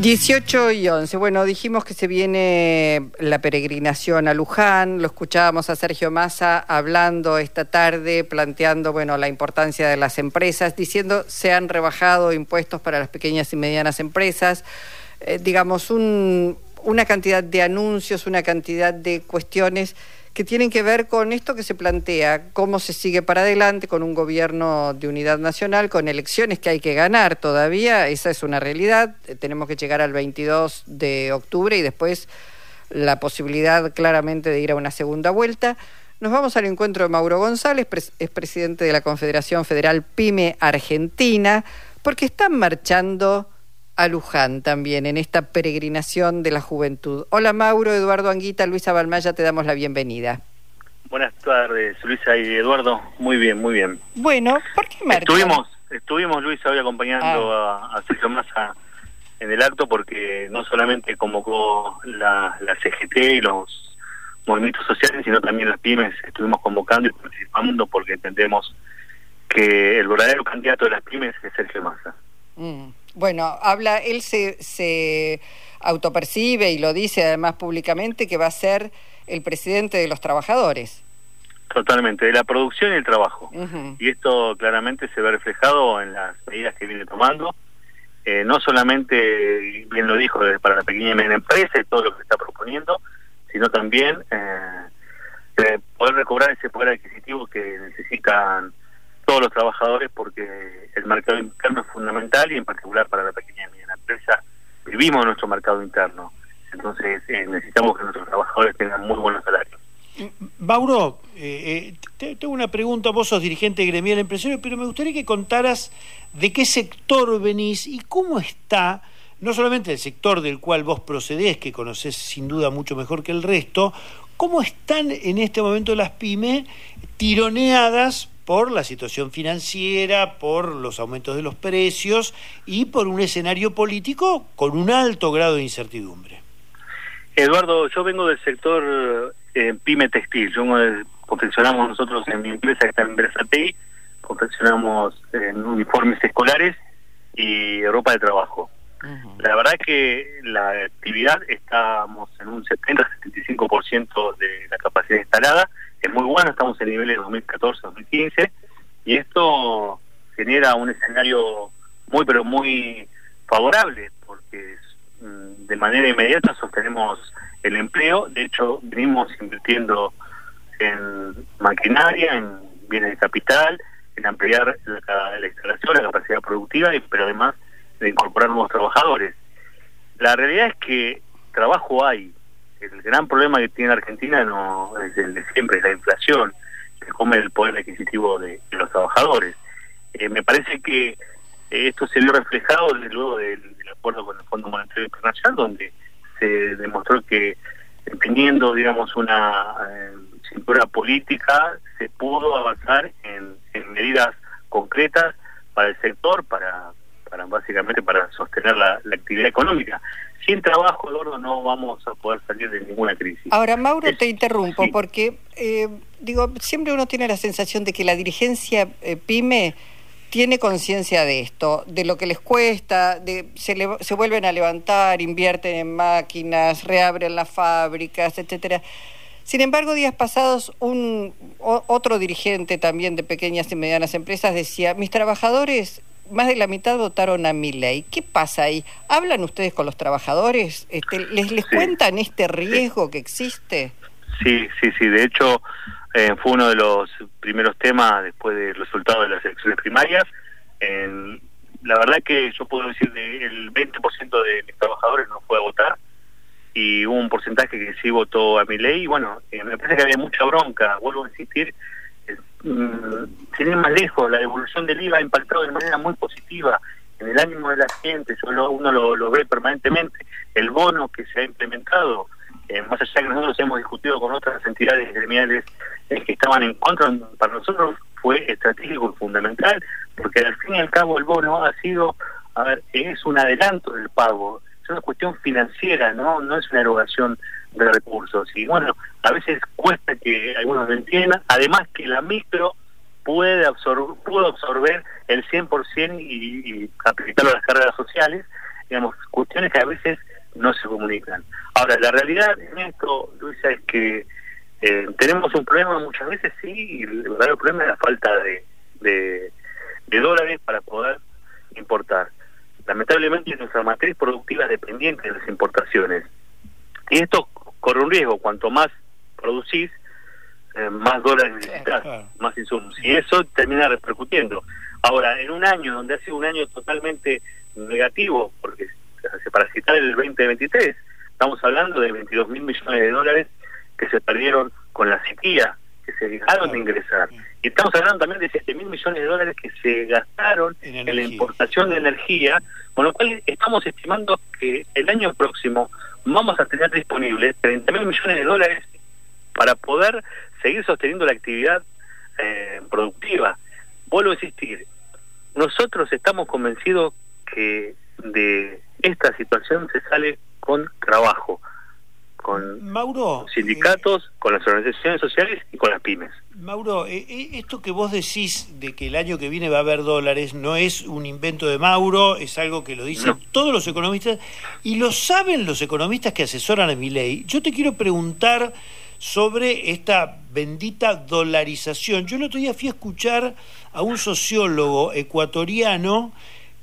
18 y 11. Bueno, dijimos que se viene la peregrinación a Luján, lo escuchábamos a Sergio Massa hablando esta tarde, planteando, bueno, la importancia de las empresas, diciendo se han rebajado impuestos para las pequeñas y medianas empresas, eh, digamos, una cantidad de anuncios, una cantidad de cuestiones que tienen que ver con esto que se plantea, cómo se sigue para adelante con un gobierno de unidad nacional, con elecciones que hay que ganar todavía, esa es una realidad, eh, tenemos que llegar al 22 de octubre y después la posibilidad claramente de ir a una segunda vuelta. Nos vamos al encuentro de Mauro González, es presidente de la Confederación Federal PYME Argentina, porque están marchando a Luján también en esta peregrinación de la juventud. Hola Mauro, Eduardo Anguita, Luisa Balmaya, te damos la bienvenida. Buenas tardes, Luisa y Eduardo. Muy bien, muy bien. Bueno, ¿por qué marchan? Estuvimos, estuvimos Luisa hoy acompañando ah. a, Sergio Massa en el acto porque no solamente convocó la, la CGT y los movimientos sociales, sino también las pymes estuvimos convocando y participando porque entendemos que el verdadero candidato de las pymes es Sergio Massa. Mm. Bueno, habla, él se, se autopercibe y lo dice además públicamente que va a ser el presidente de los trabajadores. Totalmente, de la producción y el trabajo. Y esto claramente se ve reflejado en las medidas que viene tomando. Eh, no solamente, bien lo dijo, para la pequeña y media empresa y todo lo que está proponiendo, sino también eh, poder recobrar ese poder adquisitivo que necesitan todos los trabajadores porque el mercado interno es fundamental y en particular para la pequeña y mediana empresa vivimos nuestro mercado interno. Entonces eh, necesitamos que nuestros trabajadores tengan muy buenos salarios. Mauro, eh, eh tengo una pregunta, vos sos dirigente gremial empresario, pero me gustaría que contaras de qué sector venís y cómo está, no solamente el sector del cual vos procedés, que conocés sin duda mucho mejor que el resto, cómo están en este momento las pymes tironeadas por la situación financiera, por los aumentos de los precios y por un escenario político con un alto grado de incertidumbre. Eduardo, yo vengo del sector eh, pyme textil. Yo, confeccionamos nosotros en mi empresa que está en Versatei, confeccionamos en uniformes escolares y ropa de trabajo. La verdad es que la actividad estamos en un 70-75% de la capacidad instalada bueno, estamos en niveles de 2014-2015 y esto genera un escenario muy pero muy favorable porque mm, de manera inmediata sostenemos el empleo, de hecho venimos invirtiendo en maquinaria, en bienes de capital, en ampliar la, instalación, la capacidad productiva, y, pero además de incorporar nuevos trabajadores. La realidad es que trabajo hay, el gran problema que tiene Argentina no es el de siempre, es la inflación, que come el poder adquisitivo de, los trabajadores. Eh, me parece que eh, esto se vio reflejado desde luego del, acuerdo con el Fondo Monetario Internacional, donde se demostró que teniendo, digamos, una eh, cintura política, se pudo avanzar en, medidas concretas para el sector, para, para básicamente para sostener la actividad económica sin trabajo, Eduardo, no vamos a poder salir de ninguna crisis. Ahora, Mauro, te interrumpo porque, eh, digo, siempre uno tiene la sensación de que la dirigencia eh, PYME tiene conciencia de esto, de lo que les cuesta, de se, se vuelven a levantar, invierten en máquinas, reabren las fábricas, etcétera. Sin embargo, días pasados, un otro dirigente también de pequeñas y medianas empresas decía, mis trabajadores más de la mitad votaron a mi ley. ¿Qué pasa ahí? ¿Hablan ustedes con los trabajadores? Este, ¿Les, les cuentan este riesgo que existe? Sí, sí, sí. De hecho, eh, fue uno de los primeros temas después del resultado de las elecciones primarias. la verdad que yo puedo decir que el 20% de mis trabajadores no fue a votar y hubo un porcentaje que sí votó a mi ley. Y bueno, eh, me parece que había mucha bronca, vuelvo a insistir, sin ir más lejos, la devolución del IVA ha impactado de manera muy positiva en el ánimo de la gente, eso uno lo, ve permanentemente, el bono que se ha implementado, eh, más allá que nosotros hemos discutido con otras entidades gremiales eh, que estaban en contra, para nosotros fue estratégico y fundamental, porque al fin y al cabo el bono ha sido, a ver, es un adelanto del pago, es una cuestión financiera, no no es una erogación de recursos. Y bueno, a veces cuesta que algunos lo entiendan, además que la micro puede absorber, pudo absorber el 100% y, y aplicarlo a las carreras sociales, digamos, cuestiones que a veces no se comunican. Ahora, la realidad en esto, Luisa, es que eh, tenemos un problema muchas veces, sí, y el verdadero problema es la falta de, de, dólares para poder importar. Lamentablemente nuestra matriz productiva es dependiente de las importaciones. Y esto corre un riesgo, cuanto más producís, eh, más dólares necesitas, más insumos. Y eso termina repercutiendo. Ahora, en un año donde ha sido un año totalmente negativo, porque para citar el 2023, estamos hablando de 22 mil millones de dólares que se perdieron con la sequía, que se dejaron de ingresar. Y estamos hablando también de 7 mil millones de dólares que se gastaron en, la importación de energía, con lo cual estamos estimando que el año próximo vamos a tener disponibles 30 mil millones de dólares para poder seguir sosteniendo la actividad eh, productiva. Vuelvo a insistir, nosotros estamos convencidos que de esta situación se sale con trabajo, con Mauro, sindicatos, eh, con las organizaciones sociales y con las pymes. Mauro, eh, eh, esto que vos decís de que el año que viene va a haber dólares no es un invento de Mauro, es algo que lo dicen todos los economistas y lo saben los economistas que asesoran a mi ley. Yo te quiero preguntar sobre esta bendita dolarización. Yo el otro día fui a escuchar a un sociólogo ecuatoriano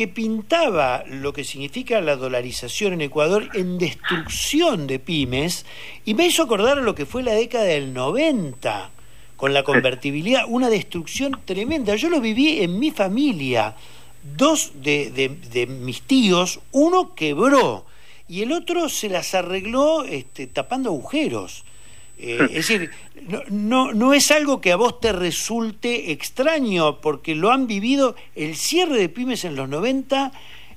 que pintaba lo que significa la dolarización en Ecuador en destrucción de pymes y me hizo acordar a lo que fue la década del 90 con la convertibilidad, una destrucción tremenda. Yo lo viví en mi familia. Dos de, de mis tíos, uno quebró y el otro se las arregló este, tapando agujeros. Eh, es decir, no, no, es algo que a vos te resulte extraño, porque lo han vivido el cierre de pymes en los 90,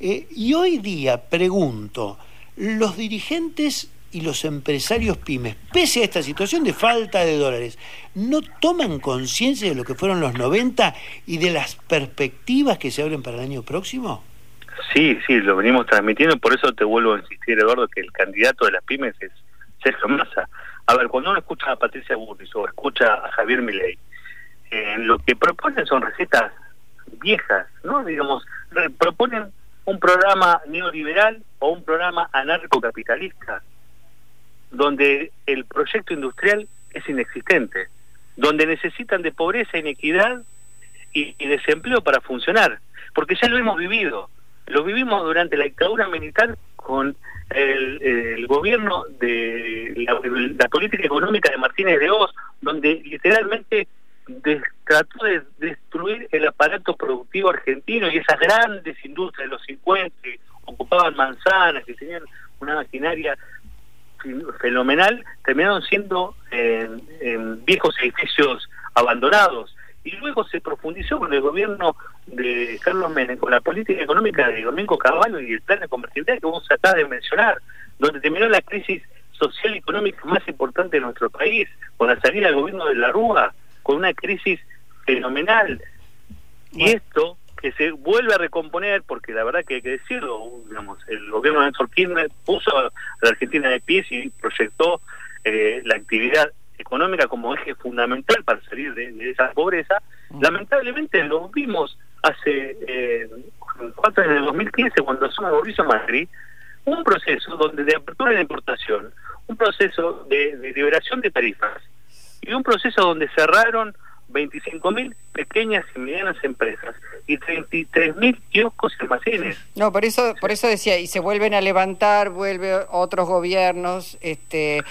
eh, y hoy día pregunto, los dirigentes y los empresarios pymes, pese a esta situación de falta de dólares, ¿no toman conciencia de lo que fueron los 90 y de las perspectivas que se abren para el año próximo? Sí, sí, lo venimos transmitiendo, por eso te vuelvo a insistir, Eduardo, que el candidato de las pymes es Sergio Massa a ver, cuando uno escucha a Patricia Burris o escucha a Javier Milei, eh, lo que proponen son recetas viejas, ¿no? Digamos, proponen un programa neoliberal o un programa anarcocapitalista, donde el proyecto industrial es inexistente, donde necesitan de pobreza, inequidad y, y desempleo para funcionar, porque ya lo hemos vivido, lo vivimos durante la dictadura militar con el, gobierno de la, política económica de Martínez de Oz, donde literalmente trató de destruir el aparato productivo argentino y esas grandes industrias de los 50 que ocupaban manzanas, que tenían una maquinaria fenomenal, terminaron siendo en viejos edificios abandonados y luego se profundizó con el gobierno de Carlos Menem, con la política económica de Domingo Caballo y el plan de convertibilidad que vos acabas de mencionar, donde terminó la crisis social y económica más importante de nuestro país, con la salida del gobierno de la Rúa, con una crisis fenomenal. Y esto que se vuelve a recomponer, porque la verdad que hay que decirlo, digamos, el gobierno de Néstor Kirchner puso a la Argentina de pies y proyectó eh, la actividad económica como eje fundamental para salir de, esa pobreza, mm. lamentablemente lo vimos hace eh, cuatro el 2015, cuando asume Mauricio Macri, un proceso donde de apertura de importación, un proceso de, de liberación de tarifas y un proceso donde cerraron 25.000 pequeñas y medianas empresas y 33.000 kioscos y. No, por eso, por eso decía, y se vuelven a levantar, vuelve otros gobiernos este,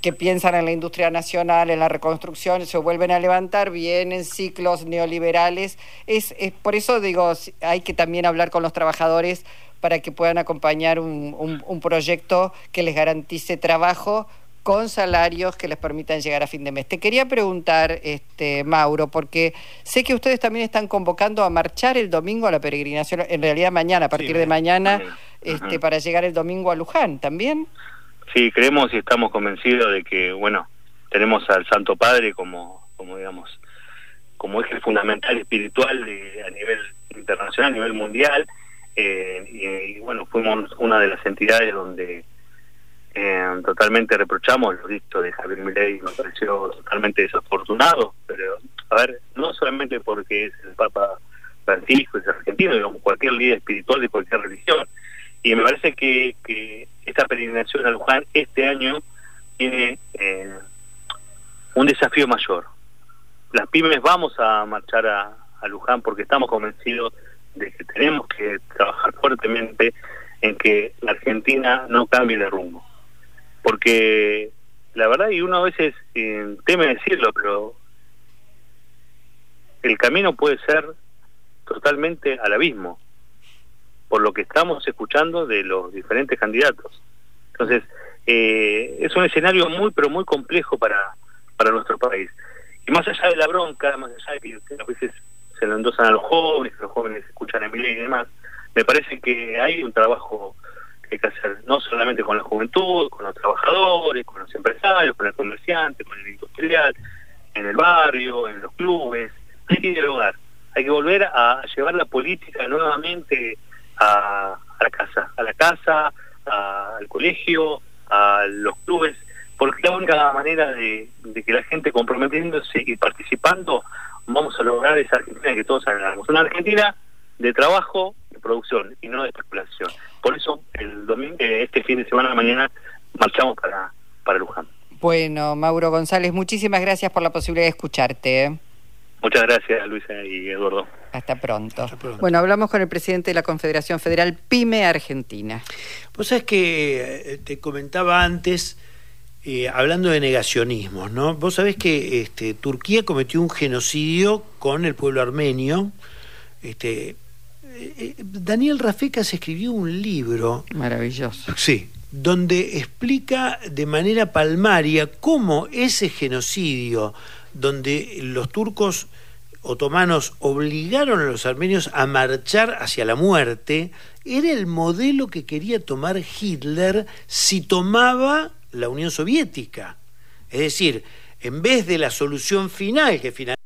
que piensan en la industria nacional, en la reconstrucción, se vuelven a levantar, vienen ciclos neoliberales. Es, es Por eso digo, hay que también hablar con los trabajadores para que puedan acompañar un, un proyecto que les garantice trabajo con salarios que les permitan llegar a fin de mes. Te quería preguntar, este, Mauro, porque sé que ustedes también están convocando a marchar el domingo a la peregrinación, en realidad mañana, a partir de mañana, este, para llegar el domingo a Luján, ¿también? Sí, creemos y estamos convencidos de que, bueno, tenemos al Santo Padre como, como digamos, como eje fundamental espiritual de, a nivel internacional, a nivel mundial, eh, y bueno, fuimos una de las entidades donde eh, totalmente reprochamos lo visto de Javier Milei, nos pareció totalmente desafortunado, pero A ver, no solamente porque es el Papa Francisco, es argentino, digamos, cualquier líder espiritual de cualquier religión. Y me parece que, que esta peregrinación a Luján este año tiene eh, un desafío mayor. Las pymes vamos a marchar a, a Luján porque estamos convencidos de que tenemos que trabajar fuertemente en que la Argentina no cambie de rumbo. Porque la verdad, y uno a veces eh, teme decirlo, pero el camino puede ser totalmente al abismo, por lo que estamos escuchando de los diferentes candidatos. Entonces, eh, es un escenario muy, pero muy complejo para, para nuestro país. Y más allá de la bronca, más allá de que a veces se lo endosan a los jóvenes, los jóvenes escuchan a mi y demás, me parece que hay un trabajo que hay que hacer, no solamente con la juventud, con los trabajadores, con los empresarios, con el comerciante, con el industrial, en el barrio, en los clubes, hay que dialogar, hay que volver a llevar la política nuevamente a, la casa, a la casa, al colegio, a los clubes, porque la única manera de, que la gente comprometiéndose y participando, vamos a lograr esa Argentina que todos anhelamos. Una Argentina de trabajo, de producción y no de especulación. Por eso, el domingo, eh, este fin de semana, mañana, marchamos para, para Luján. Bueno, Mauro González, muchísimas gracias por la posibilidad de escucharte. ¿eh? Muchas gracias, Luisa y Eduardo. Hasta pronto. Bueno, hablamos con el presidente de la Confederación Federal PYME Argentina. Vos sabés que eh, te comentaba antes, hablando de negacionismos, ¿no? Vos sabés que este, Turquía cometió un genocidio con el pueblo armenio. Este, eh, Daniel Rafecas escribió un libro. Maravilloso. Sí, donde explica de manera palmaria cómo ese genocidio, donde los turcos otomanos obligaron a los armenios a marchar hacia la muerte, era el modelo que quería tomar Hitler si tomaba la Unión Soviética. Es decir, en vez de la solución final que finalmente